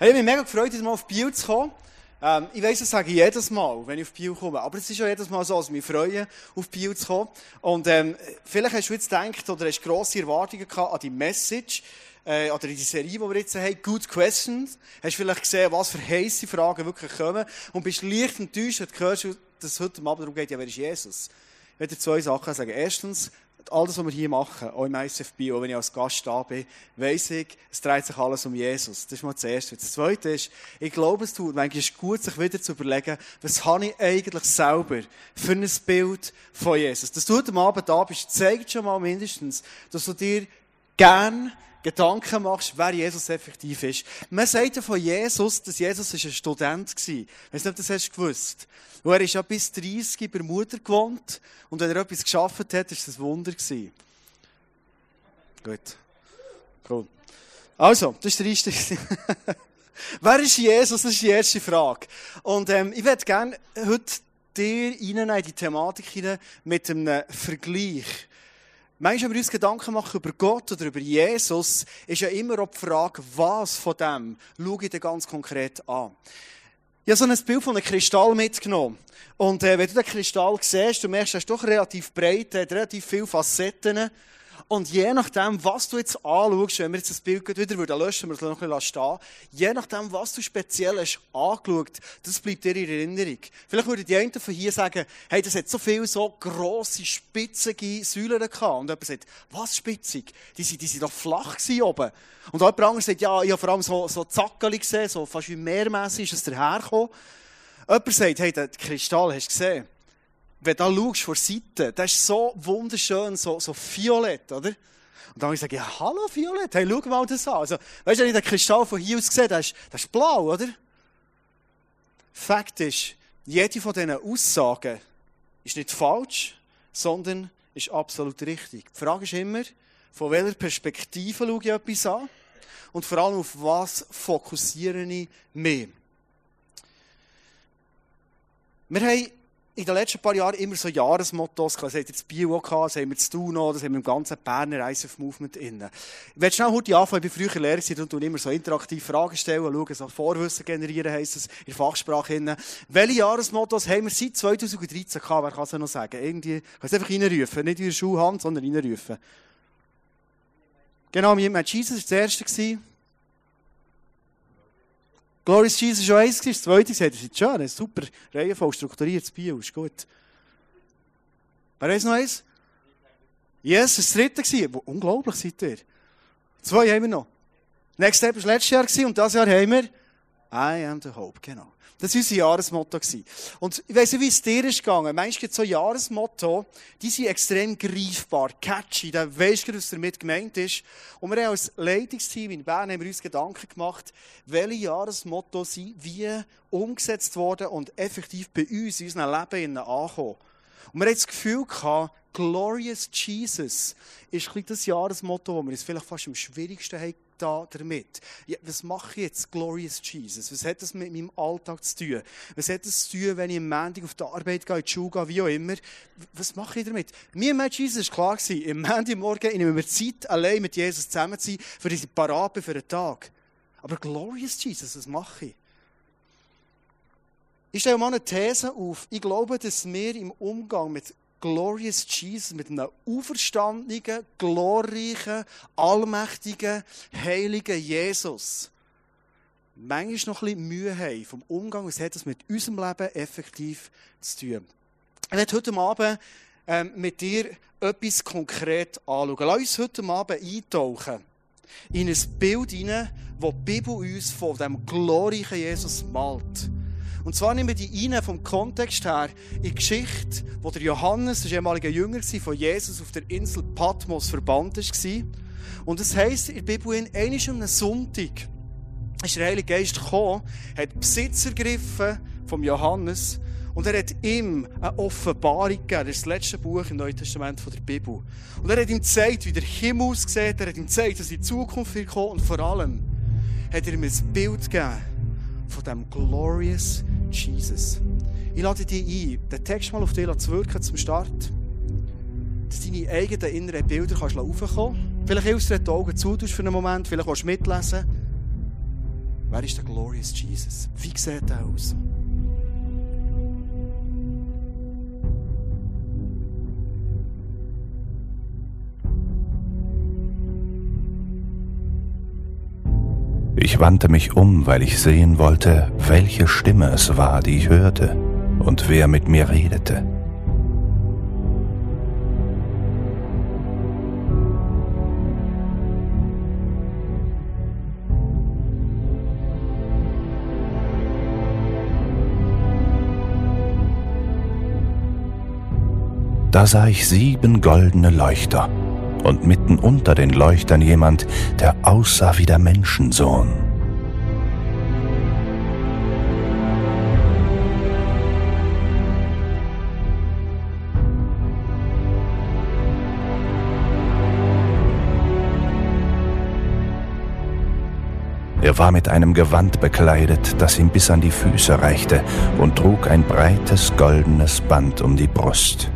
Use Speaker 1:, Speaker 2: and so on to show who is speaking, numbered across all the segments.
Speaker 1: Ich habe mich mega gefreut, mal auf Biel zu kommen. Ähm, ich weiss, das sage ich jedes Mal, wenn ich auf Biel komme. Aber es ist auch jedes Mal so, dass ich mich freue, auf Biel zu kommen. Und ähm, vielleicht hast du jetzt gedacht oder hast grosse Erwartungen gehabt an die Message äh, oder in die Serie, die wir jetzt haben, Good Questions. Hast vielleicht gesehen, was für heiße Fragen wirklich kommen und bist leicht enttäuscht, wenn du hörst, dass es heute Abend darum geht, ja, wer ist Jesus? Ich werde zwei Sachen sagen. Erstens, alles, was wir hier machen, auch im ICFB, auch wenn ich als Gast da bin, weiss ich, es dreht sich alles um Jesus. Das ist mal das Erste. Das Zweite ist, ich glaube, es tut manchmal gut, sich wieder zu überlegen, was habe ich eigentlich selber für ein Bild von Jesus. Dass du heute Abend da bist, zeigt schon mal mindestens, dass du dir gern Gedanken machst, wer Jesus effektiv ist. Man sagt ja von Jesus, dass Jesus ein Student war. Ich weiß nicht, ob das hast du gewusst. Und er ist ja bis 30 bei der Mutter gewohnt. Und wenn er etwas geschafft hat, ist das ein Wunder gewesen. Gut. Cool. Also, das ist der erste. wer ist Jesus? Das ist die erste Frage. Und ähm, ich würde gerne heute dir in die Thematik hinein mit einem Vergleich. Manchmal, wenn wir uns Gedanken machen über Gott oder über Jesus, ist ja immer auch die Frage, was von dem schaue ich dir ganz konkret an. Ich habe so ein Bild von einem Kristall mitgenommen. Und äh, wenn du den Kristall siehst, du merkst, er ist doch relativ breit, hat relativ viele Facetten. Und je nachdem, was du jetzt anschaust, wenn wir jetzt das Bild wieder würden löschen, wir es noch ein bisschen stehen, je nachdem, was du speziell hast angeschaut, das bleibt dir in Erinnerung. Vielleicht würde die einen von hier sagen, hey, das hat so viele so grosse, spitzige Säulen gehabt. Und jemand sagt, was spitzig? Die sind, die sind doch flach gewesen oben. Und jemand anderes sagt, ja, ich habe vor allem so, so Zackeli gesehen, so fast wie mehrmässig ist es dahergekommen. Jemand sagt, hey, den Kristall hast du gesehen? Wenn du schaust von Seite, das ist so wunderschön, so, so violett, oder? Und dann habe ich gesagt, ja, hallo Violett, hey, schau mal das an. Also, weißt du, wenn ich den Kristall von hier aus sehe, das ist, das ist blau, oder? Fakt ist, jede von diesen Aussagen ist nicht falsch, sondern ist absolut richtig. Die Frage ist immer, von welcher Perspektive schaue ich etwas an? Und vor allem, auf was fokussiere ich mehr? Wir haben in den letzten paar Jahren immer so Jahresmottos gehabt. Das hat jetzt Bio auch gehabt, das haben wir zu tun das haben wir im ganzen Berner ISF Movement innen. Ich werde schnell heute anfangen, ich bin früher Lehrer gewesen und immer so interaktiv Fragen stellen, schauen, so Vorwissen generieren heisst es in der Fachsprache innen. Welche Jahresmottos haben wir seit 2013 gehabt? Wer kann es noch sagen? Irgendwie, ich kann es einfach reinrufen, nicht in der Schulhand, sondern reinrufen. Genau, mit Jesus war das erste. Gewesen. Glorious Jesus war schon eins, das zweite gesagt, das ist schön, super, reihenvoll strukturiertes Bio, ist gut. Wer weiß noch eins? Yes, das dritte war. Unglaublich seid ihr. Zwei haben wir noch. Next Step war letztes Jahr und dieses Jahr haben wir I am the Hope, genau. Das war unser Jahresmotto. Und ich weiss nicht, wie es dir ist gegangen. Manchmal gibt so Jahresmotto, die sind extrem greifbar, catchy. Da weisst du, was damit gemeint ist. Und wir haben als Leitungsteam in Bern haben wir uns Gedanken gemacht, welche Jahresmotto sind wie umgesetzt worden und effektiv bei uns in unserem Leben ankommen. Und wir haben das Gefühl gehabt, Glorious Jesus ist das Jahresmotto, das wir uns vielleicht fast am schwierigsten haben da damit? Ja, was mache ich jetzt, Glorious Jesus? Was hat das mit meinem Alltag zu tun? Was hat das zu tun, wenn ich am Montag auf die Arbeit gehe, in die Schule gehe, wie auch immer? Was mache ich damit? Mir und Jesus war klar, gewesen, im Montagmorgen nehmen wir Zeit, allein mit Jesus zusammen zu sein, für diese Parade für den Tag. Aber Glorious Jesus, was mache ich? Ich stelle mal eine These auf. Ich glaube, dass wir im Umgang mit Glorious Jesus, mit einem auferstandenen, glorreichen, allmächtigen, heiligen Jesus, manchmal noch ein bisschen Mühe haben vom Umgang, was hat das mit unserem Leben effektiv zu tun. Ich werde heute Abend ähm, mit dir etwas konkret anschauen. Lass uns heute Abend eintauchen in ein Bild hinein, das die Bibel uns von dem glorreichen Jesus malt. Und zwar nehmen wir die rein vom Kontext her in die Geschichte, wo der Johannes, der ehemalige Jünger von Jesus, auf der Insel Patmos verbannt war. Und es heisst in der Bibel, in einem Sonntag ist der Heilige Geist gekommen, hat Besitz ergriffen vom Johannes und er hat ihm eine Offenbarung gegeben. Das ist das letzte Buch im Neuen Testament der Bibel. Und er hat ihm gezeigt, wie der Himmel aussieht. Er hat ihm gezeigt, dass die Zukunft wird kommen. Und vor allem hat er ihm ein Bild gegeben von dem glorious Jesus. Ich lade dich ein, den Text mal auf dich zu wirken zum Start. Dass deine eigenen inneren Bilder kannst raufkommen Vielleicht hilfst du dir die Augen zu für einen Moment, vielleicht willst du mitlesen. Wer ist der Glorious Jesus? Wie sieht er aus?
Speaker 2: Ich wandte mich um, weil ich sehen wollte, welche Stimme es war, die ich hörte und wer mit mir redete. Da sah ich sieben goldene Leuchter und mitten unter den Leuchtern jemand, der aussah wie der Menschensohn. Er war mit einem Gewand bekleidet, das ihm bis an die Füße reichte, und trug ein breites goldenes Band um die Brust.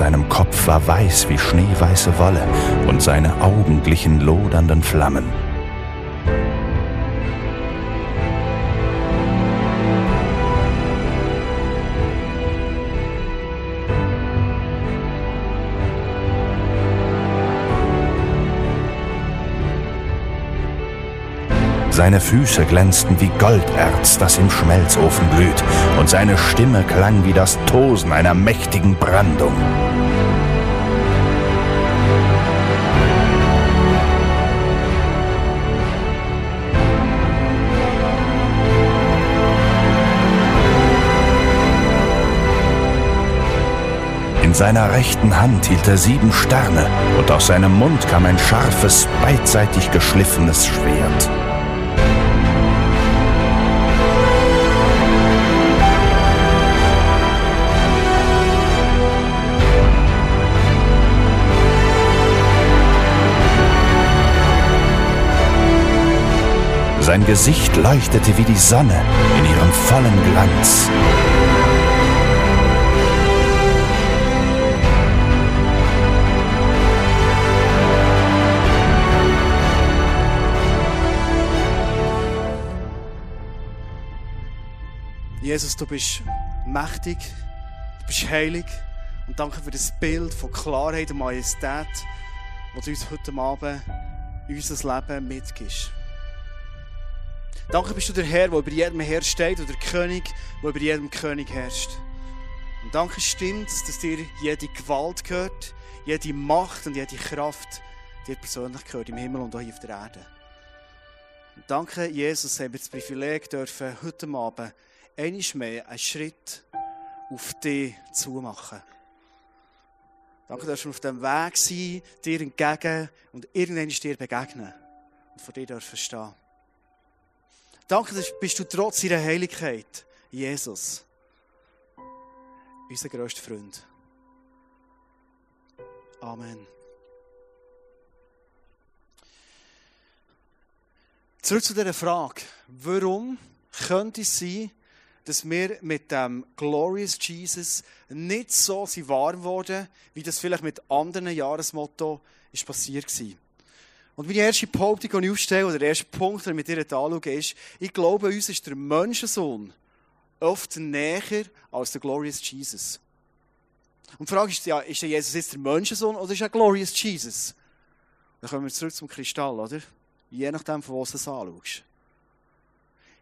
Speaker 2: Seinem Kopf war weiß wie schneeweiße Wolle und seine Augen glichen lodernden Flammen. Seine Füße glänzten wie Golderz, das im Schmelzofen glüht, und seine Stimme klang wie das Tosen einer mächtigen Brandung. In seiner rechten Hand hielt er sieben Sterne, und aus seinem Mund kam ein scharfes, beidseitig geschliffenes Schwert. Sein Gesicht leuchtete wie die Sonne in ihrem vollen Glanz.
Speaker 1: Jesus, du bist mächtig, du bist heilig und danke für das Bild von Klarheit und Majestät, das du uns heute Abend unser Leben mitgibst. Danke bist du der Herr, der über jedem Herr steht, oder der König, der über jedem König herrscht. Und danke stimmt, dass dir jede Gewalt gehört, jede Macht und jede Kraft dir persönlich gehört, im Himmel und auch hier auf der Erde. Und danke, Jesus, haben wir das Privileg dürfen, heute Abend einmal mehr einen Schritt auf dich zu machen. Danke, dass wir auf dem Weg sein, dir entgegen und irgendwann dir begegnen und vor dir dürfen stehen. Danke, bist du trotz ihrer Heiligkeit, Jesus, unser grösster Freund. Amen. Zurück zu dieser Frage. Warum könnte es sein, dass wir mit dem Glorious Jesus nicht so warm wurden, wie das vielleicht mit anderen Jahresmotto ist passiert war? Und meine erste Behauptung, die ich aufstelle, oder der erste Punkt, den ich mit dir anschaue, ist, ich glaube, uns ist der Menschensohn oft näher als der Glorious Jesus. Und die Frage ist, ja, ist der Jesus jetzt der Menschensohn oder ist er Glorious Jesus? Dann kommen wir zurück zum Kristall, oder? Je nachdem, von was du es anschaust.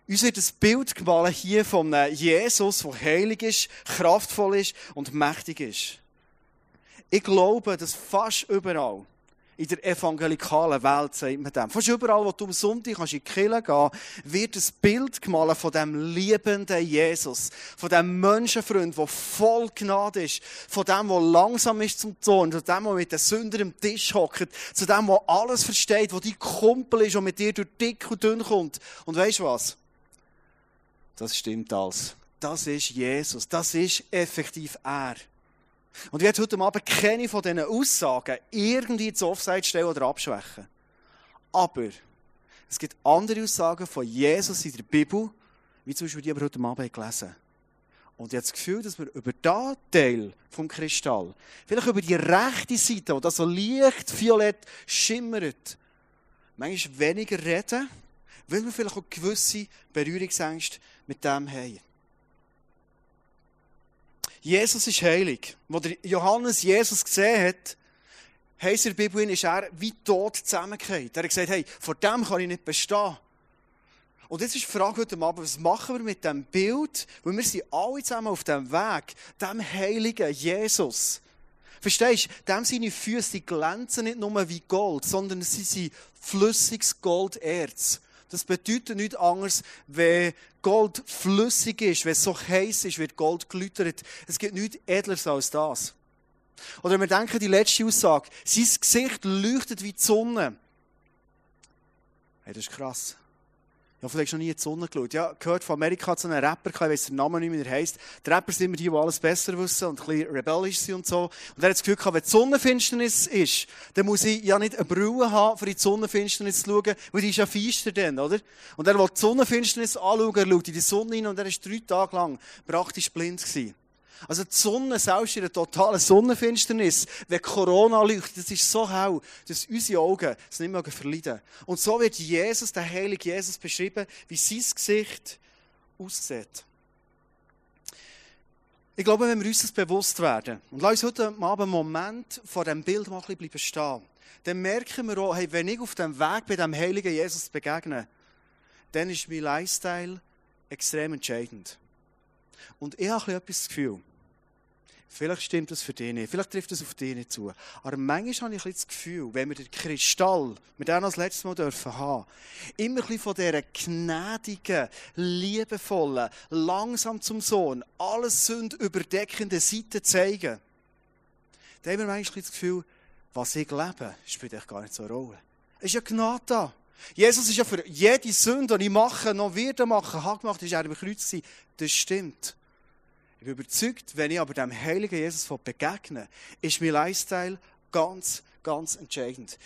Speaker 1: Uns wird ein Bild gemalt hier von einem Jesus, der heilig ist, kraftvoll ist und mächtig ist. Ich glaube, dass fast überall in der evangelikalen Welt, sagt man dem. Fast überall, wo du am Sonntag kannst in die Kirche gehen wird ein Bild gemalt von dem liebenden Jesus. Von dem Menschenfreund, der voll Gnade ist. Von dem, der langsam ist zum Zorn. Von dem, der mit den Sündern am Tisch hockt. Zu dem, der alles versteht, der dein Kumpel ist und mit dir durch dick und dünn kommt. Und weißt du was? Das stimmt alles. Das ist Jesus. Das ist effektiv er. Und ich werde heute Abend keine von diesen Aussagen irgendwie zu Offside stellen oder abschwächen. Aber Es gibt andere Aussagen von Jesus in der Bibel, wie zum Beispiel die wir heute Abend gelesen. Und ich habe das Gefühl, dass wir über diesen Teil vom Kristall, vielleicht über die rechte Seite, wo das so leicht violett schimmert, manchmal weniger reden, weil wir vielleicht auch gewisse Berührungsängste mit dem haben. Jesus ist heilig. Wo Johannes Jesus gesehen hat, heisst in der Bibel, ist er wie tot zusammengefallen. Er hat gesagt, hey, vor dem kann ich nicht bestehen. Und jetzt ist die Frage heute Abend, was machen wir mit dem Bild? Weil wir sind alle zusammen auf dem Weg, dem heiligen Jesus. Verstehst du? Dem seine Füße glänzen nicht nur wie Gold, sondern sie sind flüssiges Golderz. Das bedeutet nichts anderes, wenn Gold flüssig ist, wenn es so heiß ist, wird Gold glüttert. Es gibt nichts Edleres als das. Oder wir denken die letzte Aussage. Sein Gesicht leuchtet wie die Sonne. Hey, das ist krass. Ja, vielleicht noch nie in die Sonne geschaut. Ja, gehört von Amerika zu einem Rapper, ich weiß den Namen nicht mehr, der heisst. Die Rapper sind immer die, die alles besser wissen und ein bisschen rebellisch sind und so. Und er hat das Gefühl gehabt, wenn die Sonnenfinsternis ist, dann muss ich ja nicht eine Brille haben, in die Sonnenfinsternis zu schauen, weil die ist ja feister dann, oder? Und er will die Sonnenfinsternis anschauen, er schaut in die Sonne hin und er ist drei Tage lang praktisch blind gewesen. Also die Sonne, selbst in einer totalen Sonnenfinsternis, wenn Corona leuchtet, das ist so hell, dass unsere Augen es nicht mehr verleiden Und so wird Jesus, der heilige Jesus, beschrieben, wie sein Gesicht aussieht. Ich glaube, wenn wir uns das bewusst werden, und lass uns heute Abend einen Moment vor diesem Bild mal ein bisschen stehen, dann merken wir auch, hey, wenn ich auf dem Weg bei dem heiligen Jesus begegne, dann ist mein Lifestyle extrem entscheidend. Und ich habe etwas das Gefühl, Vielleicht stimmt das für dich nicht, vielleicht trifft das auf dich nicht zu. Aber manchmal habe ich das Gefühl, wenn wir den Kristall, mit dem das letzte Mal dürfen haben, immer ein von dieser gnädigen, liebevollen, langsam zum Sohn, alles Sünd überdeckende Seite zeigen, dann haben wir manchmal das Gefühl, was ich lebe, spielt echt gar nicht so eine Rolle. Es ist ja Gnade da. Jesus ist ja für jede Sünde, die ich mache, noch wieder machen, hat gemacht, ist er im Kreuz Das stimmt. Ich bin überzeugt, wenn ich aber dem heiligen Jesus begegne, ist mein Lifestyle ganz, ganz entscheidend.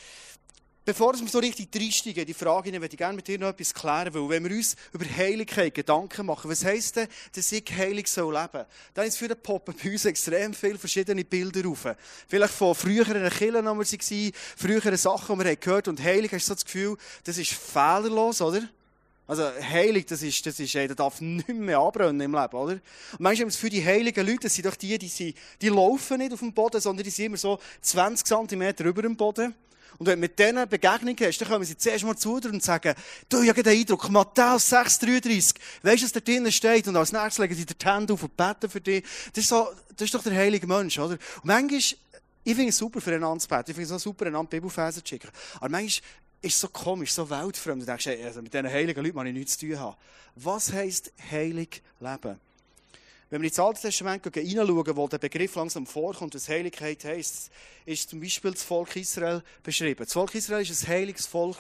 Speaker 1: Bevor wir so richtig reinsteigen, die Frage, würde ich gerne mit dir noch etwas klären, weil wenn wir uns über Heiligkeit Gedanken machen, was heisst denn, dass ich heilig soll leben? Dann ist für den poppen bei uns extrem viele verschiedene Bilder auf. Vielleicht von früheren Kirchen, wo wir waren, früheren Sachen, die wir gehört haben. Und heilig hast du so das Gefühl, das ist fehlerlos, oder? Also heilig, das ist, das ist, das darf nicht mehr anbrennen im Leben, oder? Und manchmal für die heiligen Leute, das sind doch die, die, sind, die laufen nicht auf dem Boden, sondern die sind immer so 20 cm über dem Boden. Und wenn du mit denen Begegnung hast, dann kommen sie zuerst mal zu dir und sagen, du, habe den Eindruck, Matthäus 6,33, weisst du, was da drinnen steht? Und als nächstes legen sie dir die Hände auf und beten für dich. Das ist, so, das ist doch der heilige Mensch, oder? Und manchmal, ich finde es super, für einander zu beten. Ich finde es auch super, einander Bibelfersen zu schicken. Aber manchmal ist so komisch, so weltfremd. Du denkst, also mit diesen heiligen Leuten muss ich nichts zu tun haben. Was heisst heilig leben? Wenn wir ins Alte Testament hineinschauen, wo der Begriff langsam vorkommt, was Heiligkeit heisst, ist zum Beispiel das Volk Israel beschrieben. Das Volk Israel war ein heiliges Volk.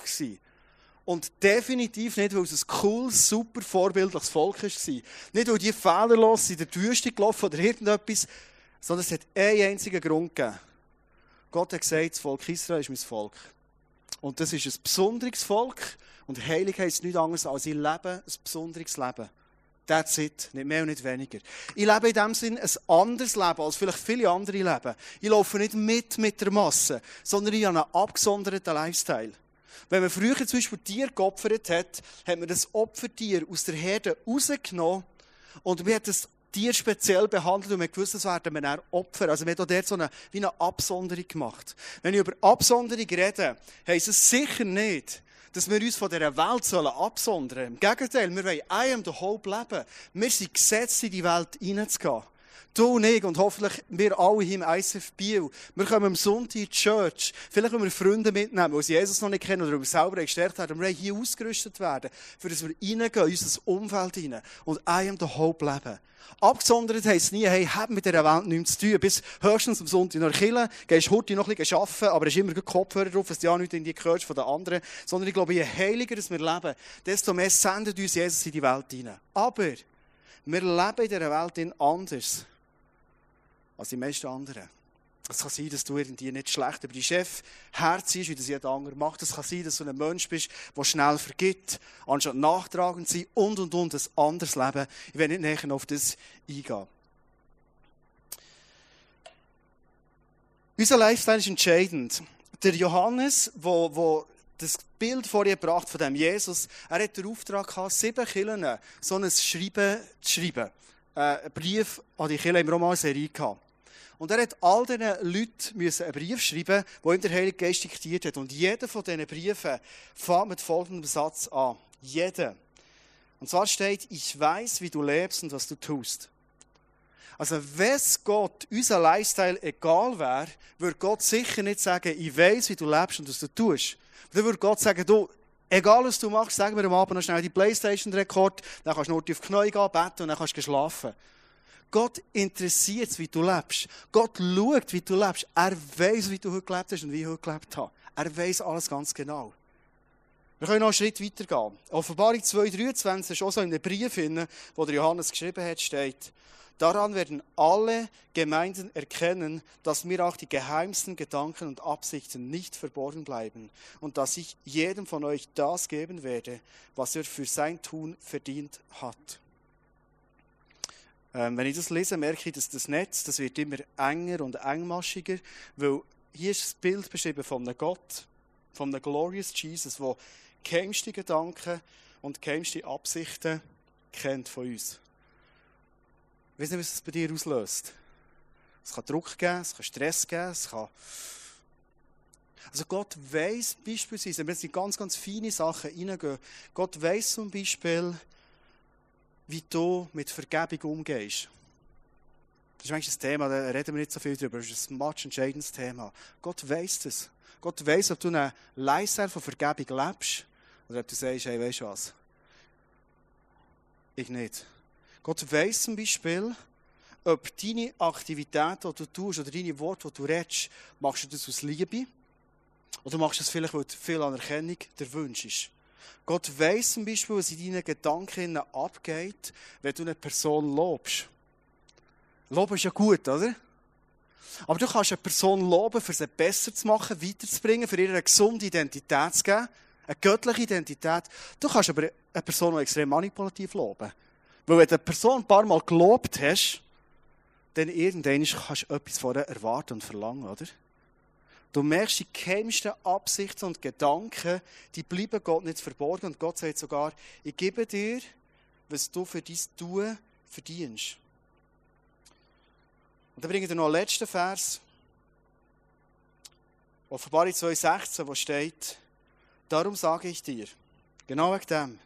Speaker 1: Und definitiv nicht, weil es ein cooles, super vorbildliches Volk war. Nicht, weil die fehlerlos in der Wüste gelaufen oder irgendetwas, sondern es hat einen einzigen Grund gegeben. Gott hat gesagt, das Volk Israel ist mein Volk. Und das ist ein besonderes Volk. Und heilig heisst nichts anderes als ich lebe ein besonderes Leben. That's it. Nicht mehr und nicht weniger. Ich lebe in dem Sinn ein anderes Leben als vielleicht viele andere leben. Ich laufe nicht mit mit der Masse, sondern ich habe einen abgesonderten Lifestyle. Wenn man früher zum Beispiel Tier geopfert hat, hat man das Opfertier aus der Herde rausgenommen und man hat das Tier speziell behandelt und man gewusst, das werden wir Opfer. Also wir haben dort so eine, wie eine Absonderung gemacht. Wenn ich über Absonderung rede, heisst es sicher nicht, dass wir uns von dieser Welt sollen absondern sollen. Im Gegenteil, wir wollen I am the hope leben. Wir sind gesetzt, in die Welt hineinzugehen. Du und ich und hoffentlich wir alle hier im ICF Biel. Wir kommen am Sonntag in die Church. Vielleicht wollen wir Freunde mitnehmen, die Jesus noch nicht kennen oder wir selber gestärkt haben. Wir wollen hier ausgerüstet werden, für das wir reingehen in unser Umfeld hinein und I am the hope leben. Abgesondert heisst nie, hey, hab mit dieser Welt nichts zu tun. Bis höchstens am Sonntag nach Kille, gehst heute noch ein bisschen arbeiten, aber hast immer Kopfhörer drauf, dass du ja nicht in die gehörst von den anderen. Sondern ich glaube, je heiliger wir leben, desto mehr sendet uns Jesus in die Welt hinein. Aber wir leben in dieser Welt anders als die meisten anderen. Es kann sein, dass du irgendwie nicht schlecht über die Chef Herz ist, wie das jeder andere macht. Es kann sein, dass du ein Mensch bist, der schnell vergibt, anstatt nachtragend zu sein und, und, und, ein anderes Leben. Ich will nicht näher auf das eingehen. Unser Lifestyle ist entscheidend. Der Johannes, wo, wo das Bild vorher gebracht von dem Jesus, er hat den Auftrag gehabt, sieben Kirchen so ein Schreiben zu schreiben. Äh, einen Brief an die Kirche im Roman-Serie gehabt. Und er hat all diesen Leuten müssen einen Brief schreiben, wo ihm der Heilige Geist diktiert hat. Und jeder von diesen Briefen fängt mit folgendem Satz an. Jeder. Und zwar steht, ich weiß, wie du lebst und was du tust. Also, wenn Gott unser Lifestyle egal wäre, würde Gott sicher nicht sagen, ich weiß, wie du lebst und was du tust. Dann würde Gott sagen, du, egal was du machst, sag mir am Abend noch schnell die Playstation-Rekord, dann kannst du nur auf die Knie gehen, beten und dann kannst du schlafen. Gott interessiert es, wie du lebst. Gott schaut, wie du lebst. Er weiß, wie du heute gelebt hast und wie ich heute gelebt habe. Er weiß alles ganz genau. Wir können noch einen Schritt weiter gehen. Offenbarung 2,23 ist auch so in einem Brief, wo der Johannes geschrieben hat, steht, Daran werden alle Gemeinden erkennen, dass mir auch die geheimsten Gedanken und Absichten nicht verborgen bleiben und dass ich jedem von euch das geben werde, was er für sein Tun verdient hat. Ähm, wenn ich das lese, merke ich, dass das Netz, das wird immer enger und engmaschiger, weil hier ist das Bild beschrieben von einem Gott, von einem Glorious Jesus, der geheimste Gedanken und geheimste Absichten kennt von uns. Ich weiß nicht, was das bei dir auslöst. Es kann Druck geben, es kann Stress geben, es kann... Also Gott weiß beispielsweise, wenn wir jetzt in ganz, ganz feine Sachen reingehen, Gott weiß zum Beispiel, wie du mit Vergebung umgehst. Das ist eigentlich ein Thema, da reden wir nicht so viel drüber, das ist ein much entscheidendes Thema. Gott weiß das. Gott weiß, ob du eine Lifestyle von Vergebung lebst oder ob du sagst, hey, weißt du was? Ich nicht. Gott weiß zum Beispiel, ob deine Aktivitäten, die du tust, oder deine Worte, die du redest, machst du das aus Liebe? Oder machst du das vielleicht, weil du viel Anerkennung der Wunsch ist? Gott weiß zum Beispiel, was in deinen Gedanken abgeht, wenn du eine Person lobst. Loben ist ja gut, oder? Aber du kannst eine Person loben, für sie besser zu machen, weiterzubringen, für ihr eine gesunde Identität zu geben, eine göttliche Identität. Du kannst aber eine Person, die extrem manipulativ loben. Weil wenn du eine Person ein paar Mal gelobt hast, dann irgendwann kannst du etwas von ihr erwarten und verlangen, oder? Du merkst, die geheimsten Absichten und Gedanken, die bleiben Gott nicht verborgen. Und Gott sagt sogar, ich gebe dir, was du für dein Tun verdienst. Und dann bringe ich dir noch einen letzten Vers. Offenbarung 2,16, wo steht, darum sage ich dir, genau wegen dem,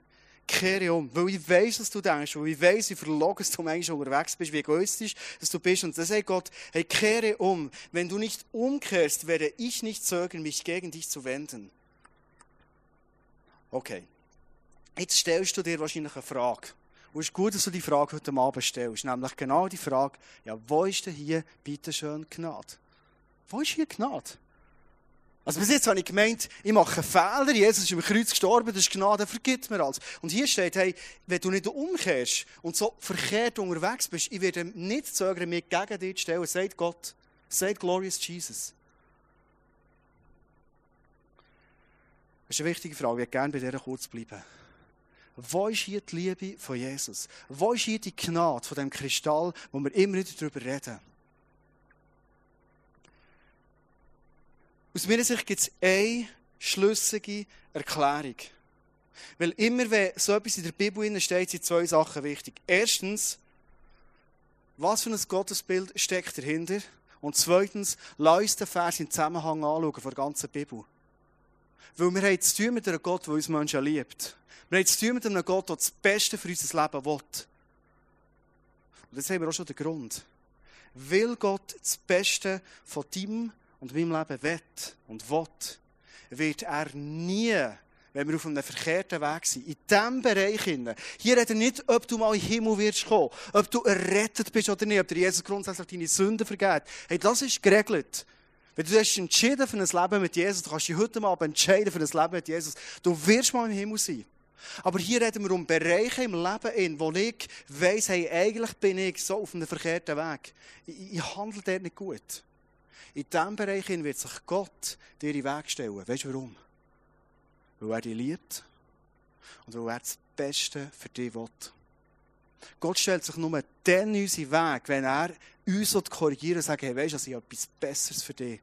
Speaker 1: kehre um. Weil ich weiss, was du denkst, weil ich weiss, wie verlogen du manchmal unterwegs bist, wie egoistisch dass du bist. Und dann sagt Gott, hey, kehre um. Wenn du nicht umkehrst, werde ich nicht zögern, mich gegen dich zu wenden. Okay. Jetzt stellst du dir wahrscheinlich eine Frage. Und es ist gut, dass du die Frage heute Abend stellst. Nämlich genau die Frage, ja, wo ist denn hier bitte schön Gnade? Wo ist hier Gnade? Also bis jetzt habe ich gemeint, ich mache Fehler, Jesus ist im Kreuz gestorben, das ist Gnade, vergibt mir alles. Und hier steht, hey, wenn du nicht umkehrst und so verkehrt unterwegs bist, ich werde nicht zögern, mich gegen dich zu stellen, sagt Gott, sagt Glorious Jesus. Das ist eine wichtige Frage, ich würde gerne bei dir kurz bleiben. Wo ist hier die Liebe von Jesus? Wo ist hier die Gnade von dem Kristall, wo wir immer wieder darüber reden? Aus meiner Sicht gibt es eine schlüssige Erklärung. Weil immer, wenn so etwas in der Bibel steht, sind zwei Sachen wichtig. Erstens, was für ein Gottesbild steckt dahinter? Und zweitens, lass uns den Vers im Zusammenhang anschauen von der ganzen Bibel. Weil wir haben zu tun mit einem Gott, der uns Menschen liebt. Wir haben zu tun mit einem Gott, der das Beste für unser Leben will. Und jetzt haben wir auch schon den Grund. Will Gott das Beste von deinem und meinem Leben will und will, wird er nie, wenn wir auf einem verkehrten Weg sind, in diesem Bereich, hier redet er nicht, ob du mal in den Himmel wirst kommen, ob du errettet bist oder nicht, ob dir Jesus grundsätzlich deine Sünden vergeht. Hey, das ist geregelt. Wenn du hast entschieden für ein Leben mit Jesus, du kannst dich heute mal entscheiden für ein Leben mit Jesus, du wirst mal im Himmel sein. Aber hier reden wir um Bereiche im Leben, in, wo ich weiss, hey, eigentlich bin ich so auf einem verkehrten Weg. Ich, ich handle dort nicht gut. In diesem Bereich wird sich Gott dir in den Weg stellen. Weißt du warum? Weil er dich liebt und weil er das Beste für dich will. Gott stellt sich nur dann unseren Weg, wenn er uns korrigieren und sagt, hey, weißt du, ich habe etwas Besseres für dich.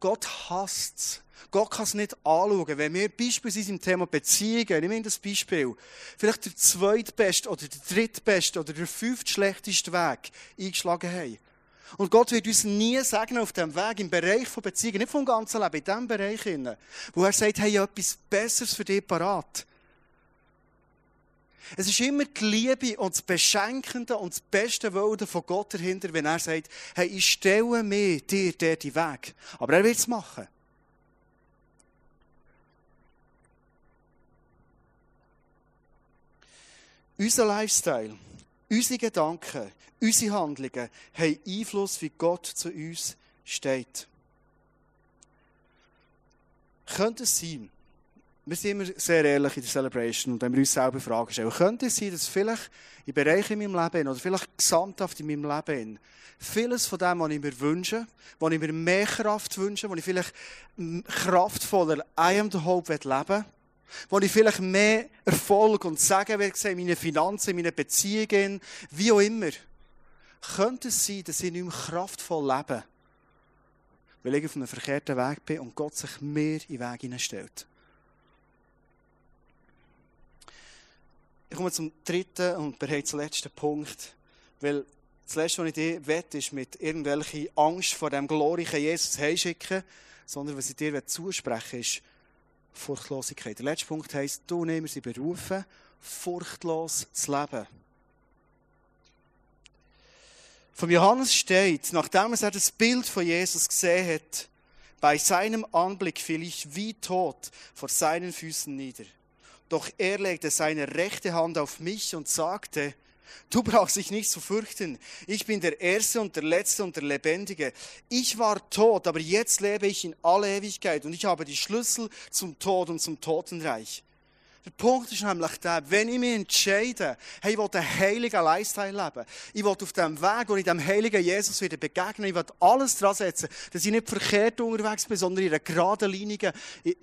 Speaker 1: Gott hasst es. Gott kann es nicht anschauen. Wenn wir beispielsweise im Thema Beziehungen, nehmen wir das Beispiel, vielleicht der zweitbeste oder der drittbeste oder der fünftschlechteste Weg eingeschlagen haben. Und Gott wird uns nie sagen auf dem Weg, im Bereich von Beziehungen, nicht vom ganzen Leben, in diesem Bereich, wo er sagt, hey, ich habe etwas Besseres für dich parat. Es ist immer die Liebe und das Beschenkende und das beste Wollen von Gott dahinter, wenn er sagt, hey, ich stelle mir dir dort die Weg. Aber er wird es machen. Unser Lifestyle, unsere Gedanken, unsere Handlungen haben Einfluss, wie Gott zu uns steht. Könnte es sein, wir sind immer sehr ehrlich in der Celebration und wenn wir uns selber Fragen stellen, könnte es sein, dass vielleicht in Bereichen in meinem Leben oder vielleicht gesamthaft in meinem Leben vieles von dem, was ich mir wünsche, was ich mir mehr Kraft wünsche, was ich vielleicht kraftvoller I am the Hope leben will, wo ich vielleicht mehr Erfolg und Sagen will in meinen Finanzen, in meinen Beziehungen, wie auch immer, könnte es sein, dass ich nicht mehr kraftvoll lebe, weil ich auf einem verkehrten Weg bin und Gott sich mehr in den Weg hineinstellt. Ich komme zum dritten und bereits letzten Punkt, weil das letzte, was ich dir wette, ist mit irgendwelcher Angst vor dem glorreichen Jesus heimschicken, sondern was ich dir zusprechen ist Furchtlosigkeit. Der letzte Punkt heisst, du nimmst sie berufen, furchtlos zu leben. Von Johannes steht, nachdem er das Bild von Jesus gesehen hat, bei seinem Anblick fiel ich wie tot vor seinen Füßen nieder. Doch er legte seine rechte Hand auf mich und sagte, Du brauchst dich nicht zu fürchten. Ich bin der Erste und der Letzte und der Lebendige. Ich war tot, aber jetzt lebe ich in aller Ewigkeit und ich habe die Schlüssel zum Tod und zum Totenreich. Der Punkt ist nämlich der, wenn ich mich entscheide, hey, ich will einen heiligen Lifestyle leben, ich will auf dem Weg, wo ich dem heiligen Jesus wieder begegnen, ich will alles dran setzen, dass ich nicht verkehrt unterwegs bin, sondern in einer geraden Linie,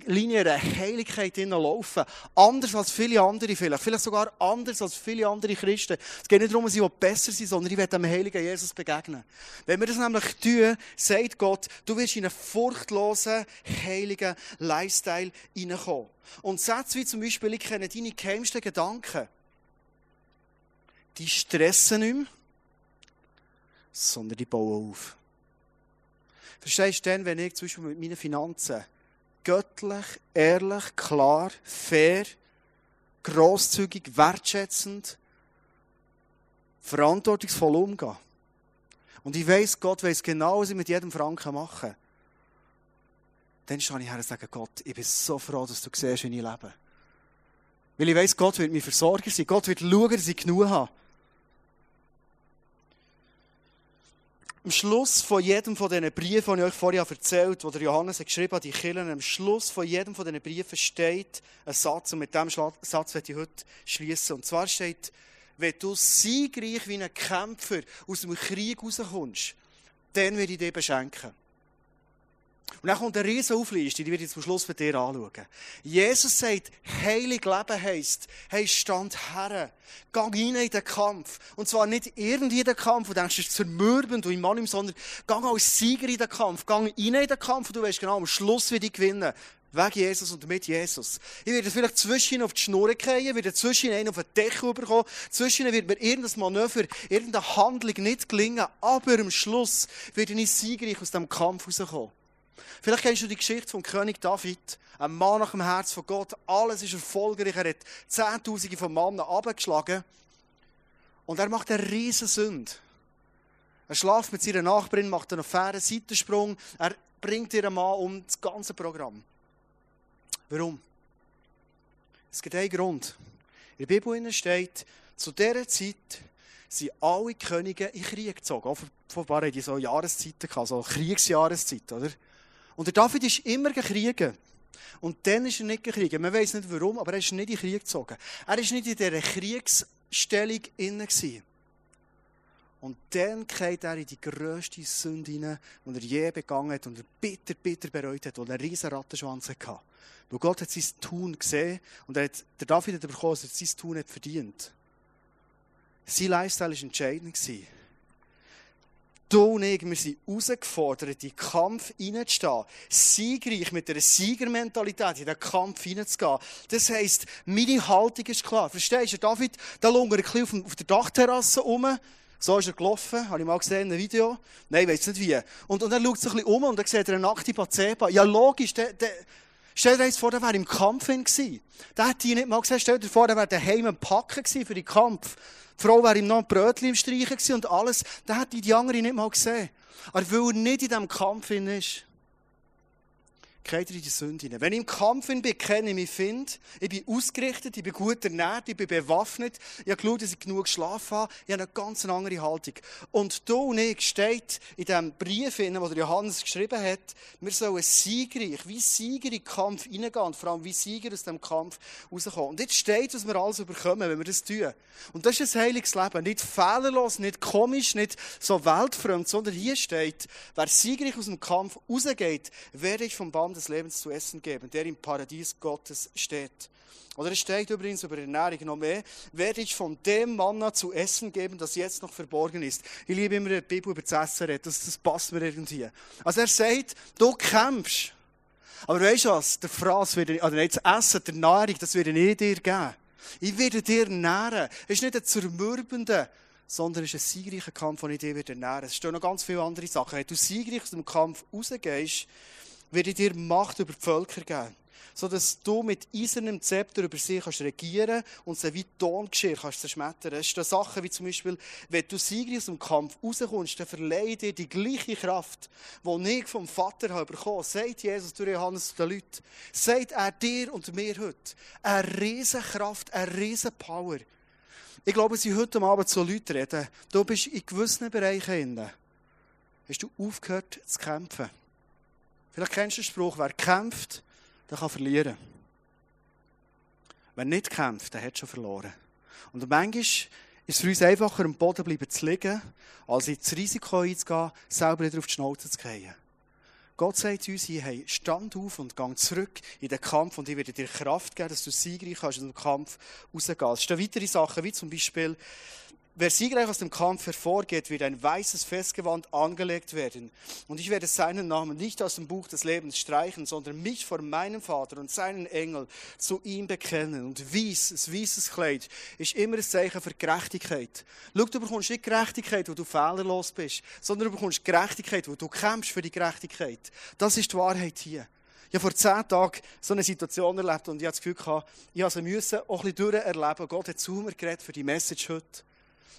Speaker 1: Linie einer Heiligkeit laufen. Anders als viele andere vielleicht, vielleicht sogar anders als viele andere Christen. Es geht nicht darum, dass ich besser sein sondern ich will dem heiligen Jesus begegnen. Wenn wir das nämlich tun, sagt Gott, du wirst in einen furchtlosen, heiligen Lifestyle hineinkommen. Und Sätze wie zum Beispiel, ich kenne deine geheimsten Gedanken, die stressen nicht mehr, sondern die bauen auf. Verstehst du denn, wenn ich zum Beispiel mit meinen Finanzen göttlich, ehrlich, klar, fair, grosszügig, wertschätzend, verantwortungsvoll umgehe? Und ich weiß, Gott weiß genau, was ich mit jedem Franken mache dann stehe ich her und sage, Gott, ich bin so froh, dass du siehst, wie ich lebe. Weil ich weiss, Gott wird mir Versorger sein. Gott wird schauen, dass ich genug habe. Am Schluss von jedem von diesen Briefen, die ich euch vorher erzählt habe, die Johannes geschrieben hat, die Kirchen, am Schluss von jedem von diesen Briefen steht ein Satz, und mit diesem Satz werde ich heute schließen. Und zwar steht, wenn du siegreich wie ein Kämpfer aus dem Krieg rauskommst, dann werde ich dir beschenken. Und dann kommt eine riesen Aufliste, die werde ich zum Schluss mit dir anschauen. Jesus sagt, heilig leben heisst, hey, stand her. Geh rein in den Kampf. Und zwar nicht irgendwie in den Kampf, du denkst, es ist zermürbend und im Mann, sondern geh als Sieger in den Kampf. Geh rein in den Kampf und du weißt genau, am Schluss werde ich gewinnen. Wegen Jesus und mit Jesus. Ich werde vielleicht zwischen auf die Schnur fallen, werde zwischen einen auf den Deckel bekommen, zwischen wird mir irgendein Manöver, irgendeine Handlung nicht gelingen, aber am Schluss werde ich siegreich aus dem Kampf rauskommen. Vielleicht kennst du die Geschichte vom König David, ein Mann nach dem Herz von Gott. Alles ist erfolgreich. Er hat Zehntausende von Männern abgeschlagen. Und er macht eine riesen Sünde. Er schlaft mit seiner Nachbarin, macht einen fairen Seitensprung. Er bringt ihren Mann um das ganze Programm. Warum? Es gibt einen Grund. In der Bibel steht, zu dieser Zeit sind alle Könige in Krieg gezogen. Offenbar hatten die so Jahreszeiten, also Kriegsjahreszeit, oder? Und der David ist immer gekriegen. Und dann ist er nicht gekriegen. Man weiß nicht warum, aber er ist nicht in den Krieg gezogen. Er ist nicht in dieser Kriegsstellung innen gewesen. Und dann geht er in die grösste Sünde hinein, die er je begangen hat und er bitter, bitter bereut hat, weil er einen riesen Rattenschwanz hatte. Weil Gott hat sein Tun gesehen und er hat, der David hat bekommen, dass er sein Tun hat verdient. Sein Lifestyle war entscheidend. Du und ich, wir sind herausgefordert, in den Kampf hineinzustehen. Siegreich mit einer Siegermentalität in den Kampf hineinzugehen. Das heisst, meine Haltung ist klar. Verstehst du? David, da lungert er ein bisschen auf der Dachterrasse rum. So ist er gelaufen, habe ich mal gesehen in einem Video. Nein, ich weiß nicht wie. Und, und er schaut sich ein bisschen um und dann sieht er eine nackte Pazeba. Ja, logisch, der, der, stell dir jetzt vor, der wäre im Kampf gewesen. Der hat die nicht mal gesehen. Stell dir vor, der wäre daheim im Packen gewesen für den Kampf. Die Frau wäre ihm noch ein Brötchen im Streichen gewesen und alles. Der hat die andere nicht mal gesehen. Aber weil er nicht in diesem Kampf ist, geht er in die Sünde hinein. Wenn ich im Kampf bin, kenne ich mich finde, ich bin ausgerichtet, ich bin gut ernährt, ich bin bewaffnet, ich habe geschaut, dass ich genug geschlafen habe, ich habe eine ganz andere Haltung. Und du und ich steht in diesem Brief, den Johannes geschrieben hat, wir sollen siegreich, wie Sieger in den Kampf hineingehen und vor allem wie Sieger aus dem Kampf rauskommen. Und jetzt steht, was wir alles überkommen, wenn wir das tun. Und das ist ein heiliges Leben. Nicht fehlerlos, nicht komisch, nicht so weltfremd, sondern hier steht, wer siegreich aus dem Kampf rausgeht, werde ich vom Band des Lebens zu essen geben, der im Paradies Gottes steht. Oder es steht übrigens über Ernährung noch mehr, werde ich von dem Manna zu essen geben, das jetzt noch verborgen ist. Ich liebe immer die Bibel über das Essen reden, das, das passt mir irgendwie. Also er sagt, du kämpfst. Aber weißt du was? Der Fraß wird, oder nicht das Essen, der Nahrung, das werde ich dir geben. Ich werde dir nähren. Es ist nicht ein zermürbender, sondern es ist ein siegreicher Kampf, den ich dir ernähren werde. Es stehen noch ganz viele andere Sachen. Wenn du siegreich aus dem Kampf rausgehst, werde ich dir Macht über die Völker geben. So dass du mit eisernem Zepter über sie kannst regieren und sie wie Tongeschirr kannst zerschmettern. Es sind Sachen wie zum Beispiel, wenn du siegreich aus dem Kampf rauskommst, dann verleihe dir die gleiche Kraft, die ich vom Vater habe bekommen. Sagt Jesus durch Johannes zu den Leuten. Sagt er dir und mir heute. Eine riesen Kraft, eine riesen Power. Ich glaube, sie heute Abend zu Leuten reden. Du bist in gewissen Bereichen. Hast du aufgehört zu kämpfen? Vielleicht kennst du den Spruch, wer kämpft, der kann verlieren. Wer nicht kämpft, der hat schon verloren. Und manchmal ist es für uns einfacher, am Boden bleiben zu liegen, als ins Risiko einzugehen, selber wieder auf die Schnauze zu gehen. Gott sagt uns hier, hey, stand auf und gang zurück in den Kampf und ich werde dir Kraft geben, dass du siegreich kannst in den Kampf rausgehen. Es stehen weitere Sachen, wie zum Beispiel, Wer siegreich aus dem Kampf hervorgeht, wird ein weißes Festgewand angelegt werden. Und ich werde seinen Namen nicht aus dem Buch des Lebens streichen, sondern mich vor meinem Vater und seinen Engel zu ihm bekennen. Und weiss, ein weißes Kleid, ist immer ein Zeichen für Gerechtigkeit. Schau, du bekommst nicht Gerechtigkeit, wo du fehlerlos bist, sondern du bekommst Gerechtigkeit, wo du kämpfst für die Gerechtigkeit. Das ist die Wahrheit hier. Ich habe vor zehn Tagen so eine Situation erlebt und ich habe das Gefühl gehabt, ich müssen auch ein bisschen durcherleben. Gott hat zu mir geredet für die Message heute.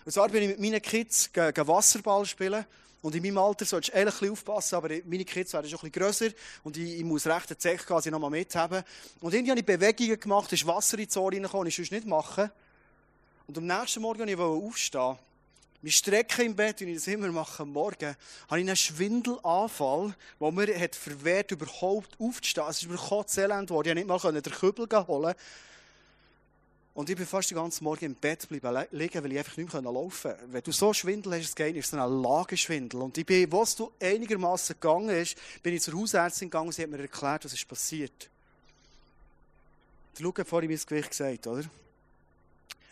Speaker 1: Und zwar bin ich mit meinen Kids gegen Wasserball spielen. Und in meinem Alter solltest du ehrlich aufpassen, aber meine Kids werden schon ein bisschen grösser und ich, ich muss recht einen Zeck quasi noch mal mithaben. Und irgendwie habe ich Bewegungen gemacht, ist Wasser in die Ohr reingekommen, ich sonst nicht machen. Und am nächsten Morgen wollte ich aufstehen. Wir strecken im Bett, wie ich das immer mache, Morgen, habe ich einen Schwindelanfall, der mir hat verwehrt, überhaupt aufzustehen. Es ist mir Kotzelend geworden. Ich konnte nicht mal den Kübel holen. Und ich bin fast den ganzen Morgen im Bett bleiben liegen, weil ich einfach nicht mehr laufen konnte. Wenn du so Schwindel hast, ist es ein Lagenschwindel. Und ich bin, was du einigermaßen gegangen ist, bin ich zur Hausärztin gegangen und sie hat mir erklärt, was ist passiert. Der Luke hat vorhin mein Gewicht gesagt, oder?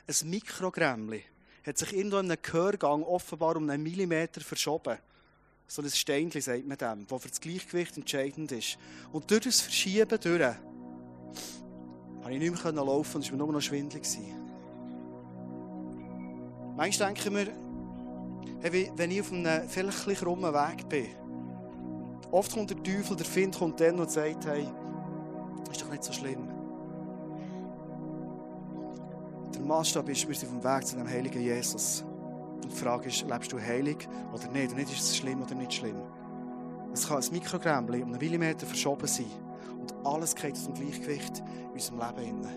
Speaker 1: Ein Mikrogrämmli hat sich irgendwo in einem Gehörgang offenbar um einen Millimeter verschoben. So ein Steinchen, sagt man dem, das für das Gleichgewicht entscheidend ist. Und durch das Verschieben durch, konnte ich nicht mehr laufen es war nur noch schwindelig. Manchmal denke ich mir, wenn ich auf einem vielleicht krummen Weg bin, oft kommt der Teufel, der Find kommt dann und sagt, hey, ist doch nicht so schlimm. Der Maßstab ist, wir sind auf dem Weg zu dem heiligen Jesus. Und die Frage ist, lebst du heilig oder nicht? Und nicht, ist es schlimm oder nicht schlimm. Es kann ein Mikrogramm um einen Millimeter verschoben sein. Und alles geht aus dem Gleichgewicht in unserem Leben.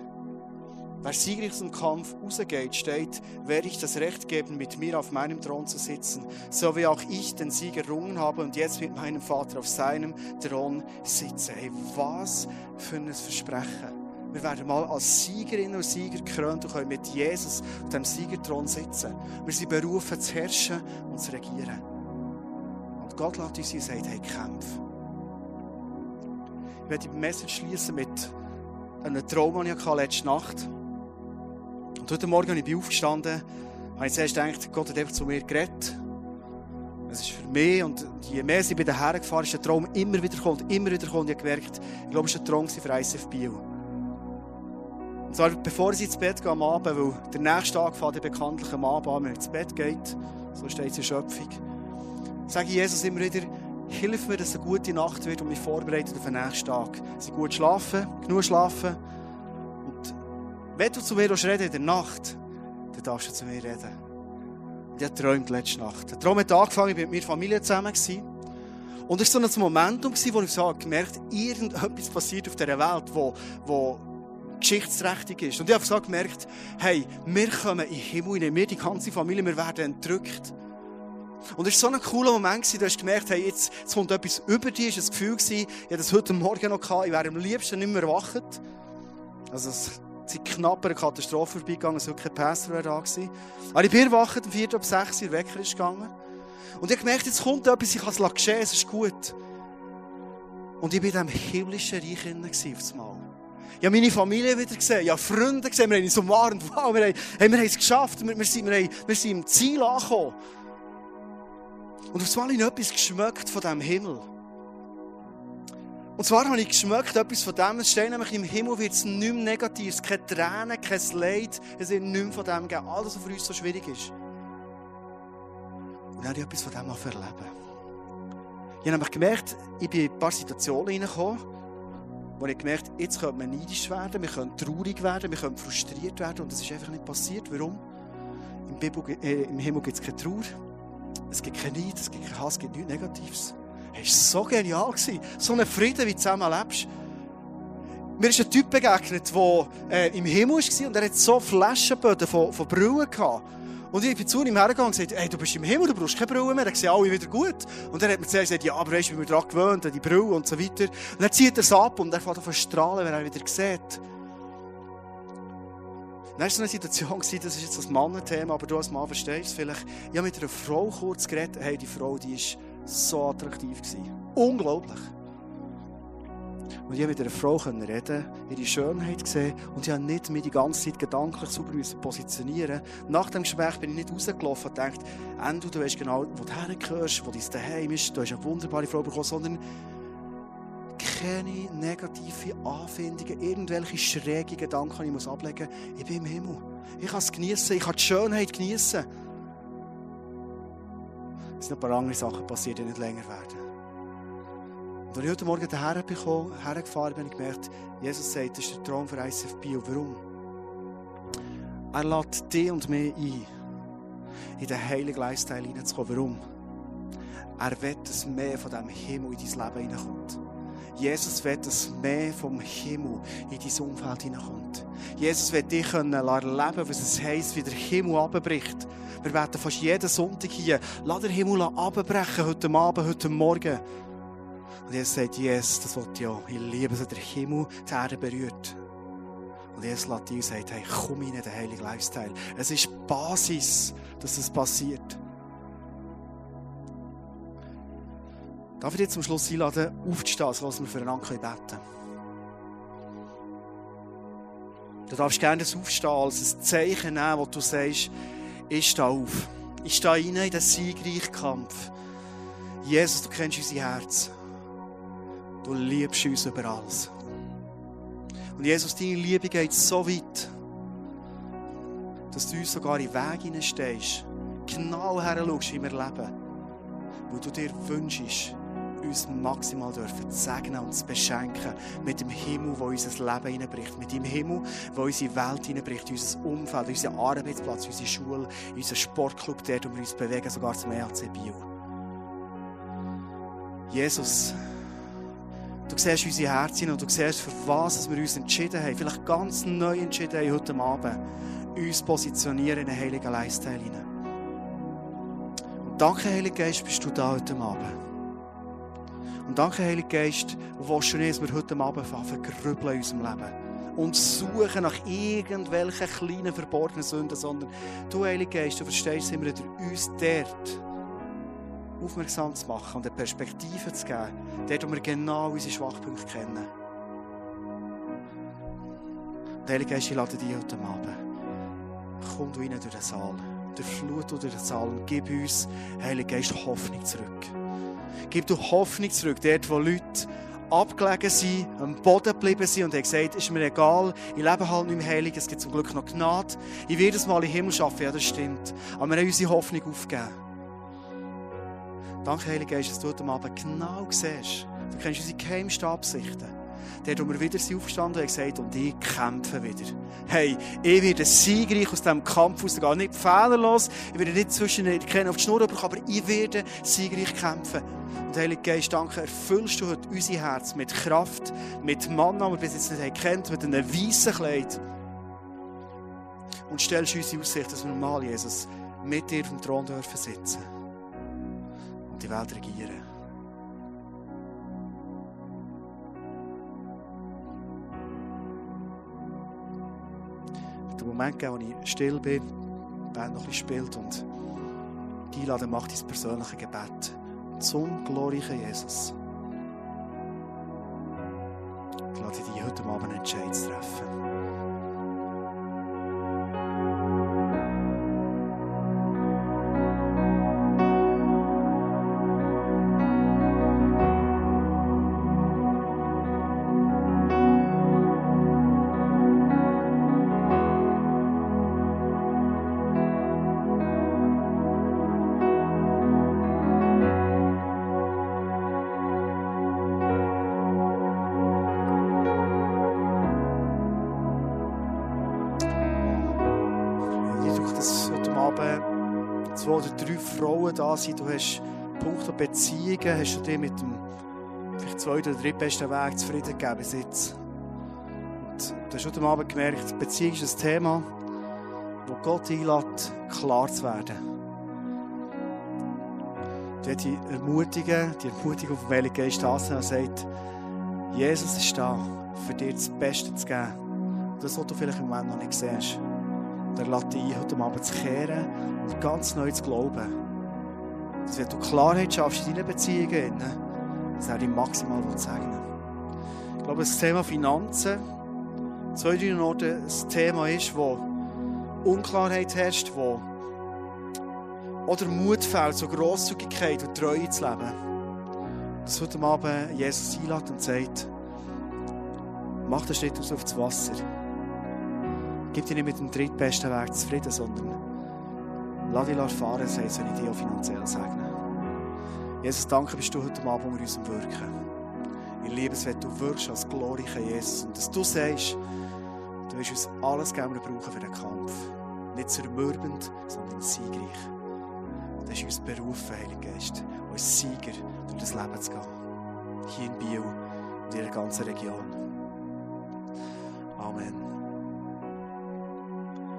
Speaker 1: Wer siegreich dem Kampf rausgeht, steht, werde ich das Recht geben, mit mir auf meinem Thron zu sitzen, so wie auch ich den Sieg errungen habe und jetzt mit meinem Vater auf seinem Thron sitze. Hey, was für ein Versprechen. Wir werden mal als Siegerinnen und Sieger gekrönt und können mit Jesus auf dem Siegerthron sitzen. Wir sind berufen zu herrschen und zu regieren. Und Gott lässt uns und sagt, hey, kämpf. Ich werde die Message schließen mit einem Traum, den ich letzte Nacht hatte. Und heute Morgen, als ich aufgestanden habe ich zuerst gedacht, Gott hat einfach zu mir geredet. Es ist für mich, und je mehr ich bei den Herren gefahren ist der Traum immer wieder kommt, immer wieder kommt. Ich habe gemerkt, ich glaube, es war ein Traum für ICF Biel. Und zwar, bevor ich ins Bett gehe am Abend, weil der nächste Tag fährt bekanntlich am Abend an, wenn er ins Bett geht, so steht es in Schöpfung, sage ich Jesus immer wieder, hilf mir, dass es eine gute Nacht wird und mich vorbereitet auf den nächsten Tag. Sie gut schlafen, genug schlafen. Und wenn du zu mir reden in der Nacht, dann darfst du zu mir reden. Und ich geträumt letzte Nacht. Der Traum hat angefangen, ich war mit meiner Familie zusammen. Und es war so ein Momentum, wo ich so gemerkt habe, irgendetwas passiert auf dieser Welt, wo, wo geschichtsträchtig ist. Und ich habe so gemerkt, hey, wir kommen in den Himmel, wir, die ganze Familie, wir werden entrückt. Und es war so ein cooler Moment, du hast gemerkt, hey, jetzt, jetzt kommt etwas über dich, es war ein Gefühl, ich hatte das heute Morgen noch, gehabt, ich wäre am liebsten nicht mehr erwacht. Also, es sind knapp eine Katastrophe vorbeigegangen, es war kein Pastor da gewesen. Aber ich bin erwacht, um 4 ab 6 Uhr Wecker ist gegangen. Und ich habe gemerkt, jetzt kommt etwas, ich kann es geschehen, es ist gut. Und ich war in diesem himmlischen Reich auf das Mal. Ich habe meine Familie wieder gesehen, ich habe Freunde gesehen, wir haben uns umarmt, wow, wir haben, hey, wir haben es geschafft, wir, wir, sind, wir, haben, wir sind im Ziel angekommen. Und auf einmal habe ich etwas geschmeckt von diesem Himmel. Und zwar habe ich geschmeckt, etwas von dem, es steht nämlich, im Himmel wird es nicht mehr negativ, es keine Tränen, kein Leid, es wird nicht mehr von dem geben, alles, was für uns so schwierig ist. Und dann habe ich etwas von dem erleben. Ich habe nämlich gemerkt, ich bin in ein paar Situationen hineingekommen, wo ich gemerkt habe, jetzt könnte man neidisch werden, wir können traurig werden, wir können frustriert werden und das ist einfach nicht passiert. Warum? Im, Bibel, äh, im Himmel gibt es keine Trauer, es gibt kein Neid, es gibt kein Hass, es gibt nichts Negatives. Es war so genial. So ein Frieden, wie du zusammen lebst. Mir ist ein Typ begegnet, der äh, im Himmel war und er hat so Flaschenböden von, von gehabt. Und ich bin zu ihm hergegangen und gesagt, hey, du bist im Himmel, du brauchst keine Brille mehr. Er sagt, alle wieder gut. Und dann hat mir zuerst gesagt, ja, aber weißt du, wie wir daran gewöhnt, an die Brille und so weiter. Und dann zieht er es ab und er fängt an strahlen, wenn er wieder sieht. Dann war so eine Situation, das ist jetzt das Mannenthema, aber du als Mann verstehst es vielleicht. Ich habe mit einer Frau kurz geredet. Hey, die Frau, die ist so attraktiv gewesen. Unglaublich. Und ich konnte mit einer Frau reden, ihre Schönheit gesehen und ich habe nicht mich die ganze Zeit gedanklich sauber positionieren Nach dem Gespräch bin ich nicht rausgelaufen und dachte, Endo, du weißt genau, wo du hergehörst, wo dein Daheim ist, du hast eine wunderbare Frau bekommen, sondern keine negativen Anfindungen, irgendwelche schrägen Gedanken, die ich ablegen muss. Ich bin im Himmel. Ich kann es genießen, ich kann die Schönheit genießen. Es sind ein paar andere Sachen passiert, die nicht länger werden. Und als ich heute Morgen daher hergefahren bin, habe ich gemerkt, Jesus sagt, das ist der Traum für ICF Bio. Warum? Er lädt dich und mich ein, in den heiligen Lifestyle hineinzukommen. Warum? Er will, dass mehr von diesem Himmel in dein Leben hineinkommt. Jesus will, dass mehr vom Himmel in dein Umfeld hineinkommt. Jesus will dich erleben was es heisst, wie der Himmel abbricht. Wir werden fast jeden Sonntag hier, lass den Himmel abbrechen, heute Abend, heute Morgen. Und Jesus sagt, yes, das will ich auch. Ich liebe es, der Himmel die Erde berührt. Und Jesus lädt dich und sagt, hey, komm in den heiligen Lifestyle. Es ist Basis, dass es passiert. Darf ich dich zum Schluss einladen, aufzustehen, so dass wir füreinander beten können? Du darfst gerne das Aufstehen als ein Zeichen nehmen, wo du sagst, ich stehe auf. Ich stehe rein in den siegreichen Kampf. Jesus, du kennst unser Herz. Du liebst uns über alles. Und Jesus, deine Liebe geht so weit, dass du uns sogar in Weg hineinstehst, genau her schaust, wie wir leben. Wo du dir wünschst, uns maximal dürfen segnen und beschenken mit dem Himmel, der unser Leben hineinbricht, mit dem Himmel, der unsere Welt hineinbricht, unser Umfeld, unseren Arbeitsplatz, unsere Schule, unseren Sportclub, wo wir uns bewegen, sogar zum EHC Bio. Jesus, du siehst unsere Herzen und du siehst, für was wir uns entschieden haben, vielleicht ganz neu entschieden haben heute Abend, uns positionieren in den heiligen Lifestyle hinein. Danke, Heiliger Geist, bist du da heute Abend. Und danke, Heiliger Geist, du nicht, dass wir heute Abend anfangen grübeln in unserem Leben. und suchen nach irgendwelchen kleinen verborgenen Sünden, sondern du, Heilige Geist, du verstehst immer durch uns dort aufmerksam zu machen und eine Perspektive zu geben, dort, wo wir genau unsere Schwachpunkte kennen. Und Heilige Geist, ich lade dich heute Abend. Komm du rein durch den Saal, durchflut durch den Saal und gib uns, Heilige Geist, Hoffnung zurück. Gib du Hoffnung zurück, dort, wo Leute abgelegen sind, am Boden geblieben sind und haben gesagt, ist mir egal, ich lebe halt nicht mehr heilig, es gibt zum Glück noch Gnade. Ich werde es mal im Himmel schaffen, ja, das stimmt. Aber wir haben unsere Hoffnung aufgegeben. Danke, Heilige Geist, dass du heute Abend genau siehst. Du kennst unsere geheimsten Absichten. Dort, wo wir wieder sind aufgestanden und gesagt, und ich kämpfe wieder. Hey, ich werde siegreich aus diesem Kampf rausgehen. Nicht fehlerlos, ich werde nicht zwischen den auf die Schnur aber ich werde siegreich kämpfen. Und Heilige Geist, danke, erfüllst du heute unser Herz mit Kraft, mit Mann, den wir bis jetzt nicht kennt, mit einem weißen Kleid. Und stellst uns in Aussicht, dass wir mal, Jesus, mit dir auf dem Thron dürfen sitzen und die Welt regieren. Moment geben, wo ich still bin, die Band noch ein bisschen spielt und die einladen, macht dein persönliche Gebet zum glorreichen Jesus. Ich lade dich heute Abend einen Entscheid treffen. Sind, du hast Punkte Beziehungen, hast du dir mit dem vielleicht zweiten oder drittbesten Weg zufrieden gegeben bis jetzt. Und du hast heute Abend gemerkt, Beziehung ist ein Thema, wo Gott einlädt, klar zu werden. Die die ermutigen, die Ermutigung vom Heiligen Geist anzunehmen und sagt, Jesus ist da, für dir das Beste zu geben. Das, was du vielleicht im Moment noch nicht siehst. Und er lädt dich ein, heute Abend zu kehren und ganz neu zu glauben. Dass wenn du Klarheit schaffst in deinen Beziehungen, dass er dich maximal segnen Ich glaube, das Thema Finanzen, zwei, drei Orte ein Thema ist, wo Unklarheit herrscht, wo oder Mut fehlt, so Grosszügigkeit und Treue zu leben. Dass heute Abend Jesus einlädt und sagt, mach den Schritt aus aufs Wasser. Gib dich nicht mit dem drittbesten Weg zufrieden, sondern lass dich erfahren, das heisst, wenn ich dich auch finanziell segne. Jesus, danke, bist du heute Abend unter unserem Wirken. Ich liebe es, wenn du wirkst als glorreicher Jesus und dass du sagst, du wirst uns alles gerne brauchen für den Kampf. Nicht zermürbend, sondern siegreich. Und hast uns berufen, Heiliger Geist, als Sieger durch das Leben zu gehen. Hier in Bio und in der ganzen Region.